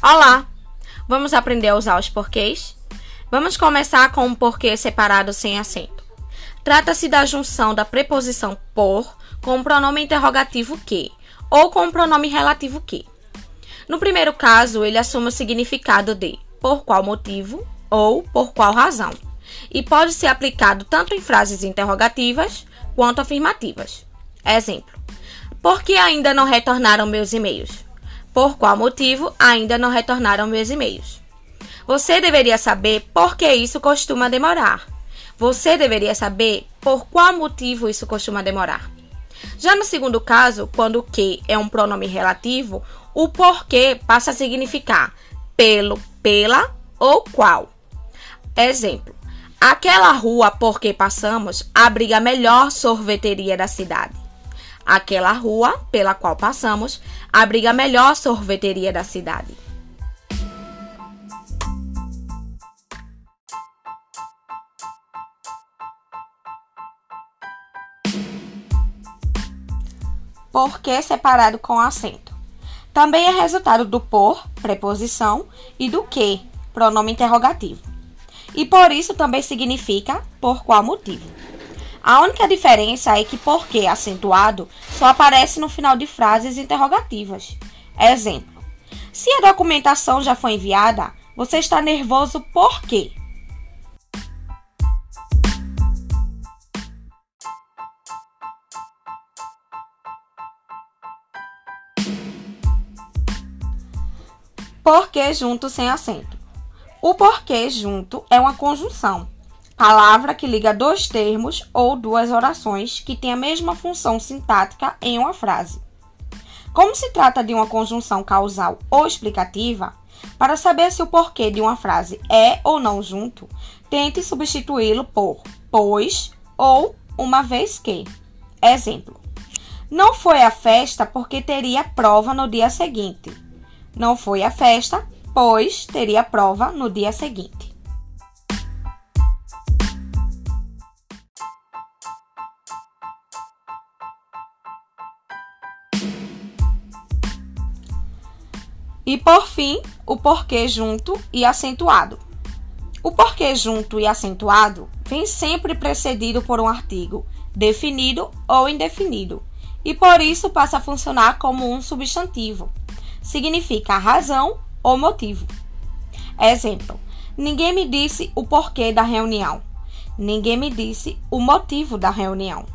Olá! Vamos aprender a usar os porquês? Vamos começar com um porquê separado sem acento. Trata-se da junção da preposição por com o pronome interrogativo que ou com o pronome relativo que. No primeiro caso, ele assume o significado de por qual motivo ou por qual razão e pode ser aplicado tanto em frases interrogativas quanto afirmativas. Exemplo: Por que ainda não retornaram meus e-mails? Por qual motivo ainda não retornaram meus e-mails? Você deveria saber por que isso costuma demorar. Você deveria saber por qual motivo isso costuma demorar. Já no segundo caso, quando o que é um pronome relativo, o porquê passa a significar pelo, pela ou qual. Exemplo: Aquela rua por que passamos abriga a melhor sorveteria da cidade. Aquela rua pela qual passamos abriga a melhor sorveteria da cidade. Por que separado com acento. Também é resultado do por, preposição, e do que, pronome interrogativo. E por isso também significa por qual motivo. A única diferença é que porque acentuado só aparece no final de frases interrogativas. Exemplo: Se a documentação já foi enviada, você está nervoso por quê? Porque junto sem acento. O porquê junto é uma conjunção palavra que liga dois termos ou duas orações que têm a mesma função sintática em uma frase. Como se trata de uma conjunção causal ou explicativa, para saber se o porquê de uma frase é ou não junto, tente substituí-lo por pois ou uma vez que. Exemplo: Não foi à festa porque teria prova no dia seguinte. Não foi à festa, pois teria prova no dia seguinte. E por fim, o porquê junto e acentuado. O porquê junto e acentuado vem sempre precedido por um artigo definido ou indefinido, e por isso passa a funcionar como um substantivo. Significa razão ou motivo. Exemplo: Ninguém me disse o porquê da reunião. Ninguém me disse o motivo da reunião.